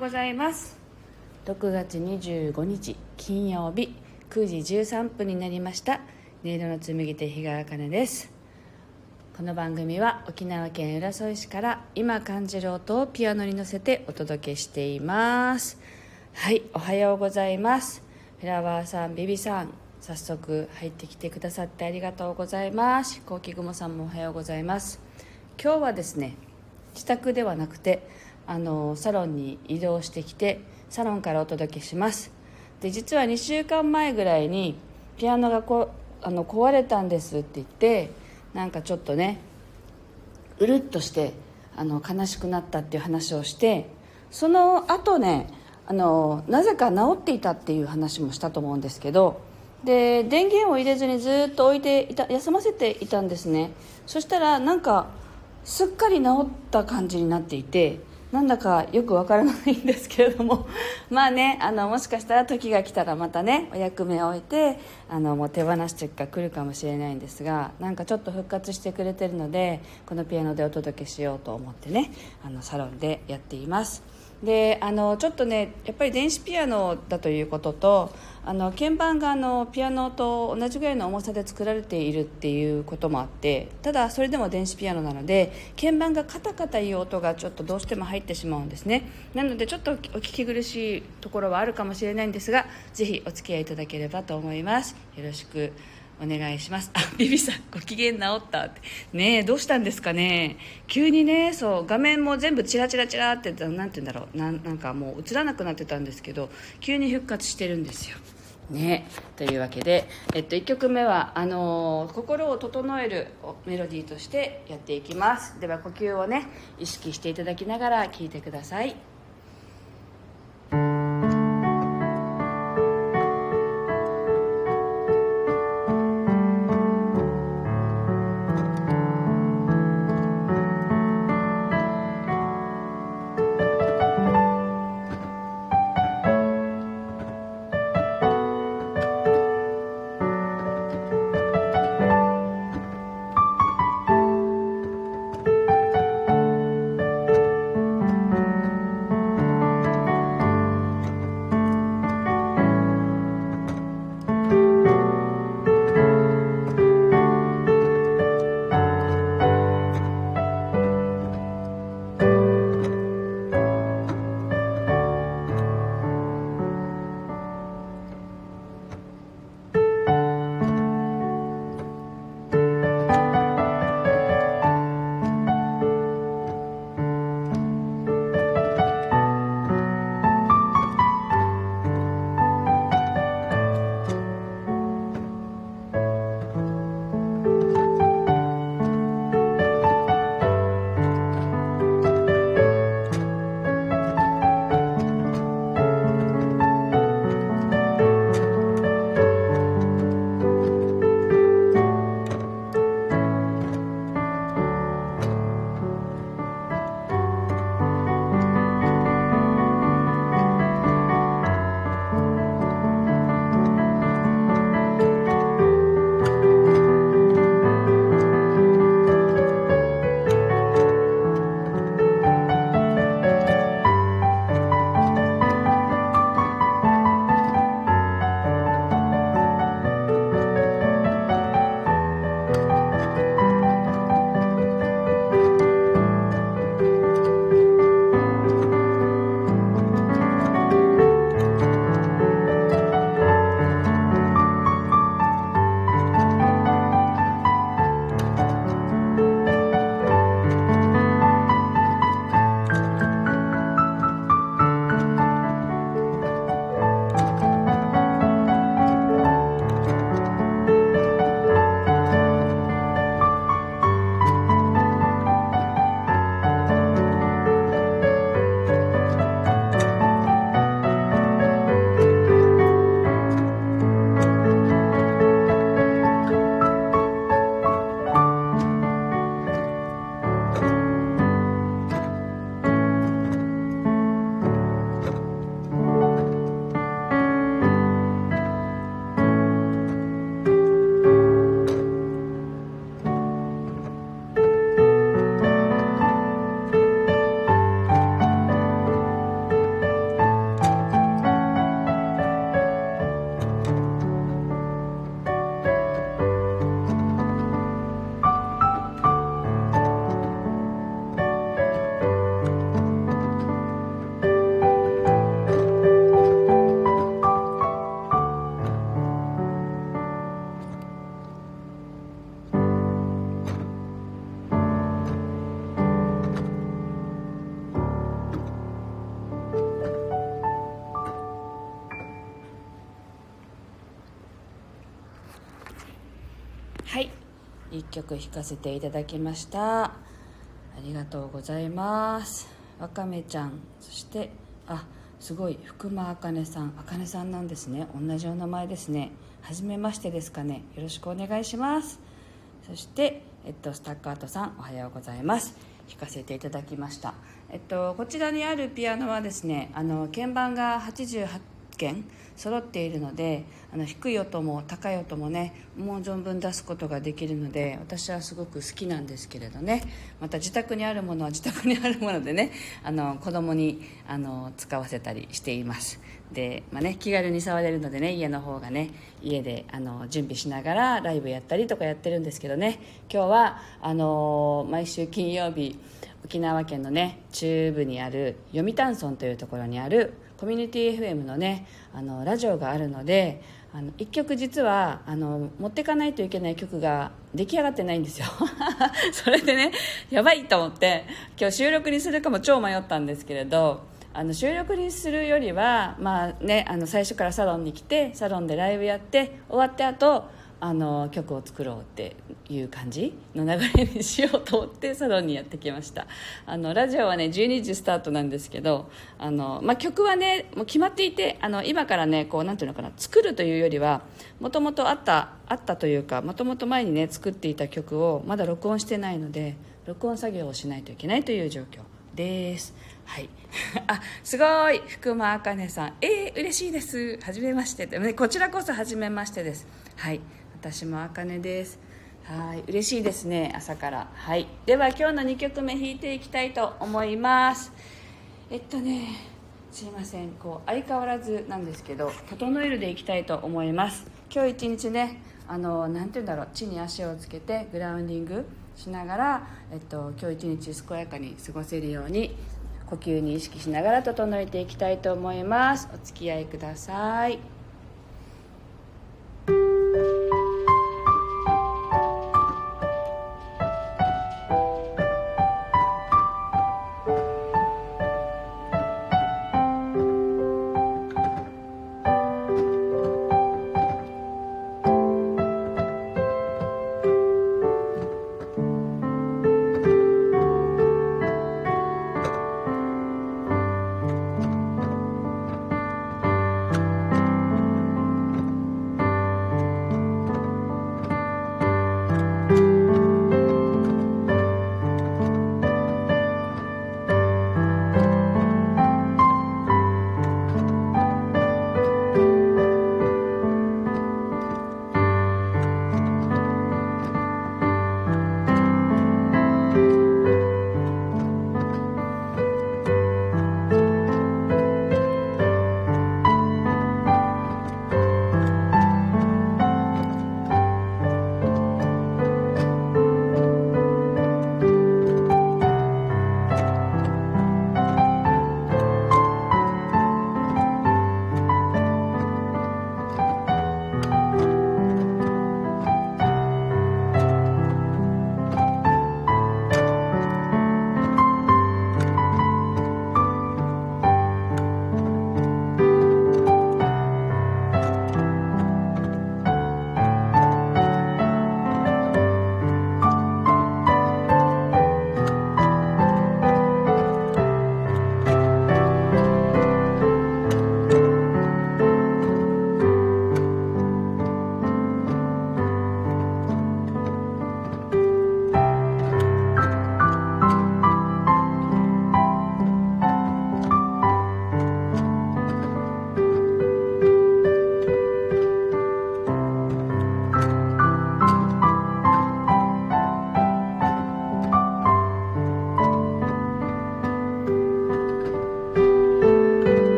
ございます。6月25日金曜日9時13分になりました。音色の紡手日川茜です。この番組は沖縄県浦添市から今感じる音をピアノに乗せてお届けしています。はいおはようございます。フラワーさんビビさん早速入ってきてくださってありがとうございます。飛行機雲さんもおはようございます。今日はですね自宅ではなくてあのサロンに移動してきてサロンからお届けします。で実は2週間前ぐらいにピアノがこあの壊れたんですって言ってなんかちょっとねうるっとしてあの悲しくなったっていう話をしてその後ねあのなぜか治っていたっていう話もしたと思うんですけどで電源を入れずにずっと置いていた休ませていたんですね。そしたらなんかすっかり治った感じになっていてなんだかよくわからないんですけれども。まあねあのもしかしたら時が来たらまたねお役目を終えてあのもう手放してが来るかもしれないんですがなんかちょっと復活してくれてるのでこのピアノでお届けしようと思ってねあのサロンでやっています。であのちょっとねやっぱり電子ピアノだということとあの鍵盤があのピアノと同じぐらいの重さで作られているっていうこともあってただそれでも電子ピアノなので鍵盤がカタカタいう音がちょっとどうしても入ってしまうんですね。なのでちょっとお聞き苦しいところはあるかもしれないんですがぜひお付き合いいただければと思います。よろしく。お願いします。あビビさんご機嫌直ったって。ねえどうしたんですかね。急にねそう画面も全部チラチラチラって何て言うんだろう。なんなんかもう映らなくなってたんですけど急に復活してるんですよ。ねというわけで、えっと、1曲目はあのー、心を整えるメロディーとしてやっていきます。では呼吸をね意識していただきながら聴いてください。はい。1曲弾かせていただきました。ありがとうございます。わかめちゃんそしてあすごい福間あかねさん。あかねさんなんですね。同じお名前ですね。はじめましてですかね。よろしくお願いします。そしてえっとスタッカートさんおはようございます。弾かせていただきました。えっとこちらにあるピアノはですねあの鍵盤が88件揃っているのであの低い音も高い音もねもう存分出すことができるので私はすごく好きなんですけれどね。また自宅にあるものは自宅にあるものでねあの子供にあの使わせたりしています。で、まあね、気軽に触れるのでね家の方がね家であの準備しながらライブやったりとかやってるんですけどね。今日はあの毎週金曜日沖縄県のね中部にある読谷村というところにあるコミュニティ FM のねあのラジオがあるのであの1曲実はあの持っていかないといけない曲が出来上がってないんですよ。それでねやばいと思って今日収録にするかも超迷ったんですけれどあの収録にするよりは、まあね、あの最初からサロンに来てサロンでライブやって終わってあとあの曲を作ろうっていう感じの流れにしようと思ってサロンにやってきました。あのラジオはね12時スタートなんですけどあの、まあ、曲はねもう決まっていてあの今からねこうなんていうのかな作るというよりはもともとあったあったというかもともと前にね作っていた曲をまだ録音してないので録音作業をしないといけないという状況です。はい。あすごい福間あかねさん。えー、嬉しいです。はじめまして。ねこちらこそはじめましてです。はい。私もあかねです。はい嬉しいですね朝から。はい。では今日の2曲目弾いていきたいと思います。えっとねすいません。こう相変わらずなんですけど整えるでいきたいと思います。今日一日ねあのなて言うんだろう地に足をつけてグラウンディングしながら、えっと、今日一日健やかに過ごせるように呼吸に意識しながら整えていきたいと思います。お付き合いください。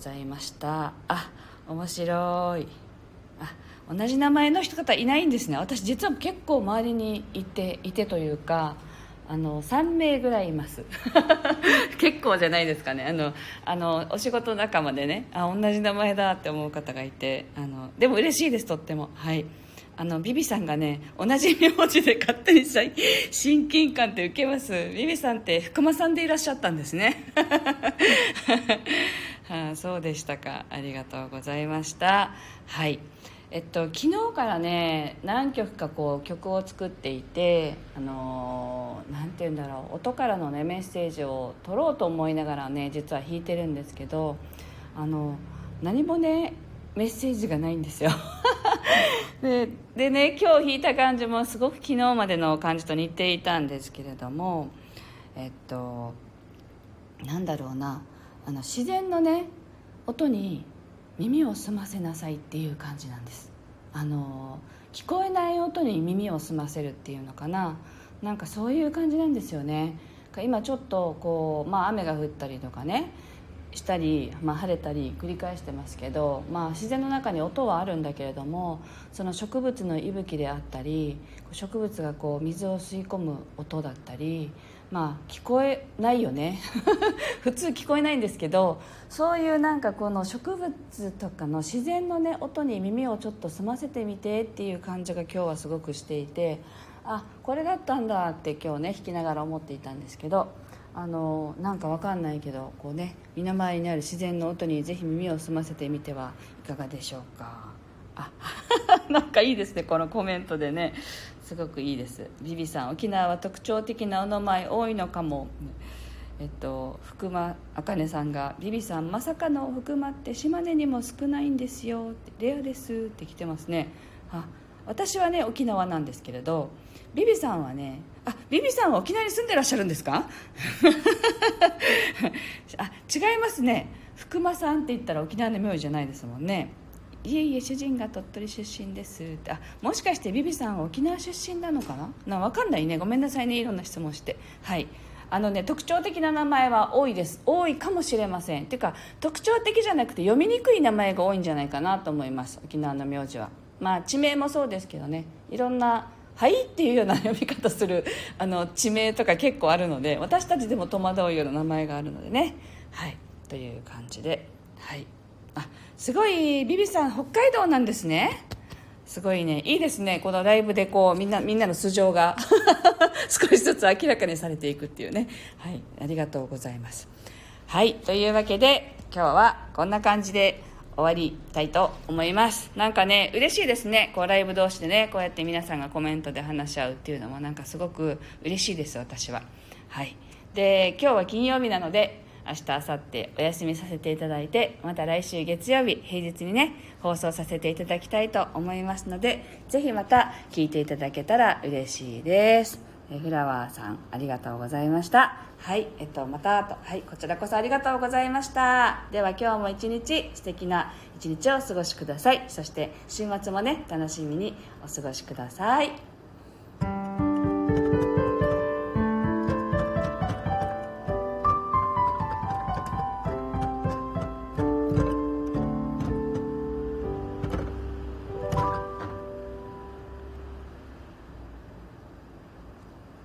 ざいました。あ面白い。あ同じ名前の人方いないんですね。私実は結構周りにいていてというかあの3名ぐらいいます。結構じゃないですかね。あのあのお仕事仲間でねあ同じ名前だって思う方がいてあのでも嬉しいですとっても。はい。あのビビさんがね同じ名字で勝手に親近感って受けます。ビビさんって福間さんでいらっしゃったんですね。はあ、そうでしたか。ありがとうございました。はい。えっと、昨日からね何曲かこう曲を作っていてあのー、て言うんだろう。音からの、ね、メッセージを取ろうと思いながらね実は弾いてるんですけどあの何もねメッセージがないんですよ。ででね今日弾いた感じもすごく昨日までの感じと似ていたんですけれどもえっとなんだろうな。あの自然のね音に耳を澄ませなさいっていう感じなんです。あの聞こえない音に耳を澄ませるっていうのかな。なんかそういう感じなんですよね。今ちょっとこう、まあ、雨が降ったりとかねしたり、まあ、晴れたり繰り返してますけど、まあ、自然の中に音はあるんだけれどもその植物の息吹であったり植物がこう水を吸い込む音だったりまあ聞こえないよね。普通聞こえないんですけどそういうなんかこの植物とかの自然のね音に耳をちょっと澄ませてみてっていう感じが今日はすごくしていてあこれだったんだって今日ね弾きながら思っていたんですけどあのなんかわかんないけどこうね身の回りにある自然の音にぜひ耳を澄ませてみてはいかがでしょうか。あ なんかいいですねこのコメントでね。すごくいいです。ビビさん沖縄は特徴的なお名前多いのかも。えっと福間茜さんが「ビビさんまさかの福間って島根にも少ないんですよ」って「レアです」って来てますね。あ私はね沖縄なんですけれどビビさんはねあビビさんは沖縄に住んでらっしゃるんですか？あ違いますね。福間さんって言ったら沖縄の名字じゃないですもんね。いえいえ主人が鳥取出身です。ってあもしかしてビビさんは沖縄出身なのかな？な分かんないね。ごめんなさいね。いろんな質問して。はい。あのね特徴的な名前は多いです。多いかもしれません。っていうか特徴的じゃなくて読みにくい名前が多いんじゃないかなと思います。沖縄の名字は。まあ地名もそうですけどね。いろんな「はい」っていうような読み方するあの地名とか結構あるので私たちでも戸惑うような名前があるのでね。はい。という感じで。はい。あすごいビビさん北海道なんですね。すごいね。いいですね。このライブでこうみんなみんなの素性が。少しずつ明らかにされていくっていうね。はい。ありがとうございます。はい。というわけで今日はこんな感じで終わりたいと思います。なんかね嬉しいですね。こうライブ同士でねこうやって皆さんがコメントで話し合うっていうのもなんかすごく嬉しいです私は。はい。で今日は金曜日なので明日明後日お休みさせていただいてまた来週月曜日平日にね放送させていただきたいと思いますのでぜひまた聞いていただけたら嬉しいです。えフラワーさんありがとうございました。はいえっとまたとはいこちらこそありがとうございました。では今日も一日素敵な一日をお過ごしください。そして週末もね楽しみにお過ごしください。